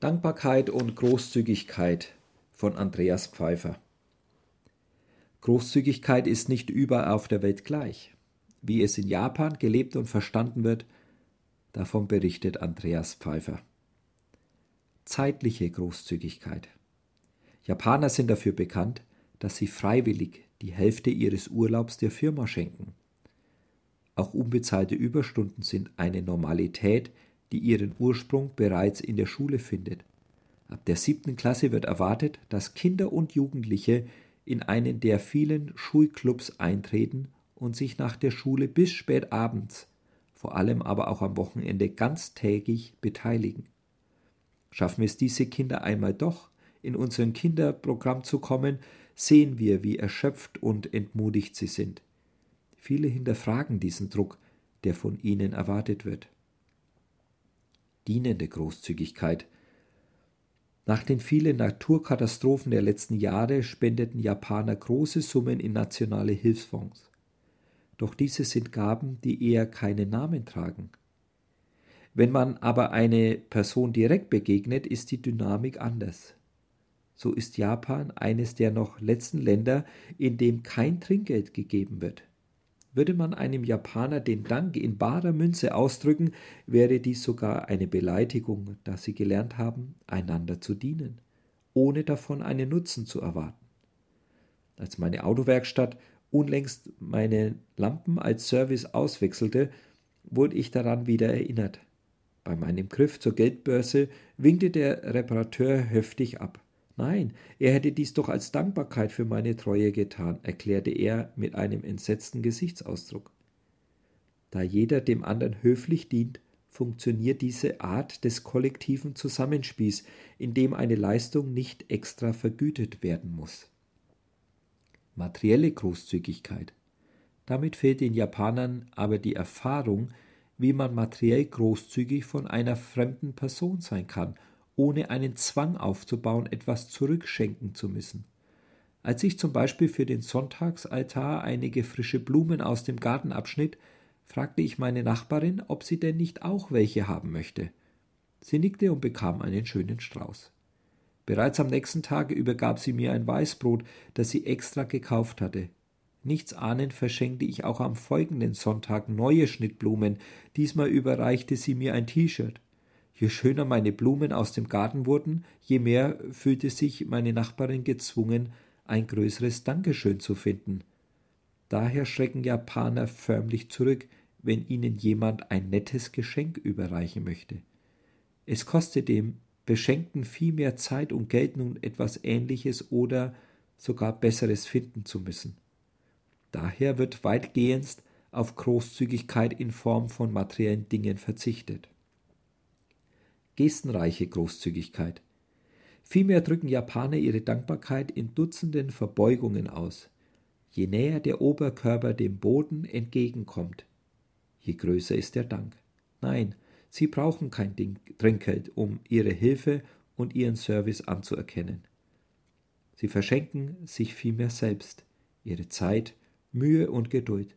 Dankbarkeit und Großzügigkeit von Andreas Pfeiffer. Großzügigkeit ist nicht überall auf der Welt gleich. Wie es in Japan gelebt und verstanden wird, davon berichtet Andreas Pfeiffer. Zeitliche Großzügigkeit. Japaner sind dafür bekannt, dass sie freiwillig die Hälfte ihres Urlaubs der Firma schenken. Auch unbezahlte Überstunden sind eine Normalität, die ihren Ursprung bereits in der Schule findet. Ab der siebten Klasse wird erwartet, dass Kinder und Jugendliche in einen der vielen Schulclubs eintreten und sich nach der Schule bis spät abends, vor allem aber auch am Wochenende ganztägig beteiligen. Schaffen es diese Kinder einmal doch, in unser Kinderprogramm zu kommen, sehen wir, wie erschöpft und entmutigt sie sind. Viele hinterfragen diesen Druck, der von ihnen erwartet wird dienende Großzügigkeit. Nach den vielen Naturkatastrophen der letzten Jahre spendeten Japaner große Summen in nationale Hilfsfonds. Doch diese sind Gaben, die eher keinen Namen tragen. Wenn man aber eine Person direkt begegnet, ist die Dynamik anders. So ist Japan eines der noch letzten Länder, in dem kein Trinkgeld gegeben wird. Würde man einem Japaner den Dank in barer Münze ausdrücken, wäre dies sogar eine Beleidigung, da sie gelernt haben, einander zu dienen, ohne davon einen Nutzen zu erwarten. Als meine Autowerkstatt unlängst meine Lampen als Service auswechselte, wurde ich daran wieder erinnert. Bei meinem Griff zur Geldbörse winkte der Reparateur heftig ab. Nein, er hätte dies doch als Dankbarkeit für meine Treue getan, erklärte er mit einem entsetzten Gesichtsausdruck. Da jeder dem anderen höflich dient, funktioniert diese Art des kollektiven Zusammenspiels, in dem eine Leistung nicht extra vergütet werden muss. Materielle Großzügigkeit. Damit fehlt den Japanern aber die Erfahrung, wie man materiell großzügig von einer fremden Person sein kann ohne einen Zwang aufzubauen, etwas zurückschenken zu müssen. Als ich zum Beispiel für den Sonntagsaltar einige frische Blumen aus dem Garten abschnitt, fragte ich meine Nachbarin, ob sie denn nicht auch welche haben möchte. Sie nickte und bekam einen schönen Strauß. Bereits am nächsten Tage übergab sie mir ein Weißbrot, das sie extra gekauft hatte. Nichts ahnend verschenkte ich auch am folgenden Sonntag neue Schnittblumen, diesmal überreichte sie mir ein T-Shirt. Je schöner meine Blumen aus dem Garten wurden, je mehr fühlte sich meine Nachbarin gezwungen, ein größeres Dankeschön zu finden. Daher schrecken Japaner förmlich zurück, wenn ihnen jemand ein nettes Geschenk überreichen möchte. Es kostet dem Beschenkten viel mehr Zeit und Geld, nun etwas Ähnliches oder sogar Besseres finden zu müssen. Daher wird weitgehendst auf Großzügigkeit in Form von materiellen Dingen verzichtet gestenreiche Großzügigkeit. Vielmehr drücken Japaner ihre Dankbarkeit in Dutzenden Verbeugungen aus. Je näher der Oberkörper dem Boden entgegenkommt, je größer ist der Dank. Nein, sie brauchen kein Trinkgeld, um ihre Hilfe und ihren Service anzuerkennen. Sie verschenken sich vielmehr selbst, ihre Zeit, Mühe und Geduld.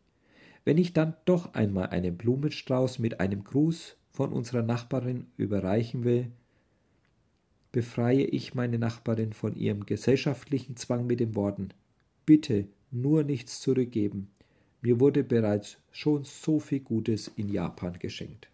Wenn ich dann doch einmal einen Blumenstrauß mit einem Gruß von unserer Nachbarin überreichen will, befreie ich meine Nachbarin von ihrem gesellschaftlichen Zwang mit den Worten Bitte nur nichts zurückgeben. Mir wurde bereits schon so viel Gutes in Japan geschenkt.